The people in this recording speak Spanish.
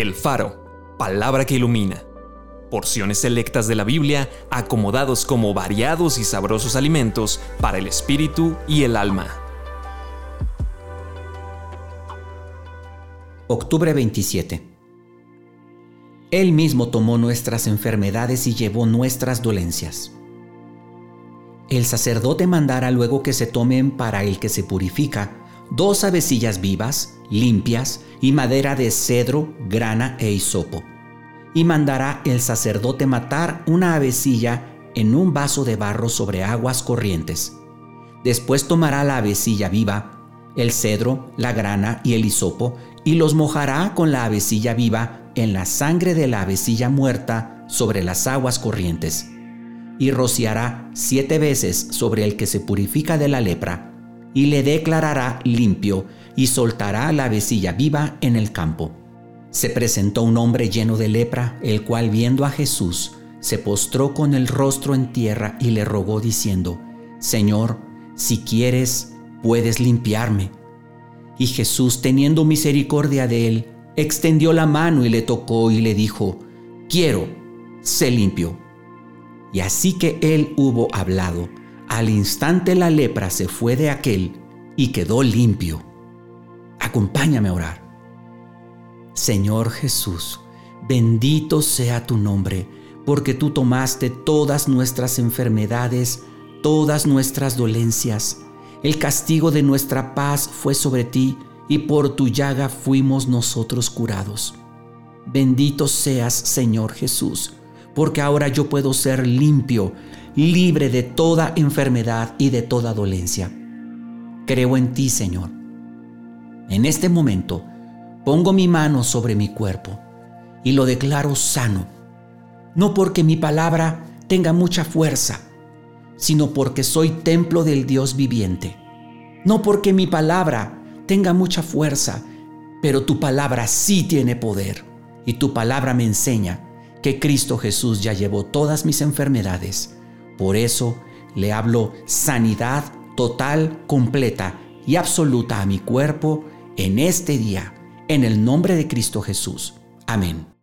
El Faro, palabra que ilumina. Porciones selectas de la Biblia acomodados como variados y sabrosos alimentos para el espíritu y el alma. Octubre 27. Él mismo tomó nuestras enfermedades y llevó nuestras dolencias. El sacerdote mandará luego que se tomen para el que se purifica dos avecillas vivas, limpias, y madera de cedro, grana e hisopo. Y mandará el sacerdote matar una avecilla en un vaso de barro sobre aguas corrientes. Después tomará la avecilla viva, el cedro, la grana y el hisopo, y los mojará con la avecilla viva en la sangre de la avecilla muerta sobre las aguas corrientes. Y rociará siete veces sobre el que se purifica de la lepra, y le declarará limpio, y soltará la vecilla viva en el campo. Se presentó un hombre lleno de lepra, el cual viendo a Jesús, se postró con el rostro en tierra y le rogó diciendo, Señor, si quieres, puedes limpiarme. Y Jesús, teniendo misericordia de él, extendió la mano y le tocó y le dijo, Quiero, sé limpio. Y así que él hubo hablado, al instante la lepra se fue de aquel y quedó limpio. Acompáñame a orar. Señor Jesús, bendito sea tu nombre, porque tú tomaste todas nuestras enfermedades, todas nuestras dolencias. El castigo de nuestra paz fue sobre ti, y por tu llaga fuimos nosotros curados. Bendito seas, Señor Jesús, porque ahora yo puedo ser limpio, libre de toda enfermedad y de toda dolencia. Creo en ti, Señor en este momento pongo mi mano sobre mi cuerpo y lo declaro sano, no porque mi palabra tenga mucha fuerza, sino porque soy templo del Dios viviente. No porque mi palabra tenga mucha fuerza, pero tu palabra sí tiene poder. Y tu palabra me enseña que Cristo Jesús ya llevó todas mis enfermedades. Por eso le hablo sanidad total, completa y absoluta a mi cuerpo en este día, en el nombre de Cristo Jesús. Amén.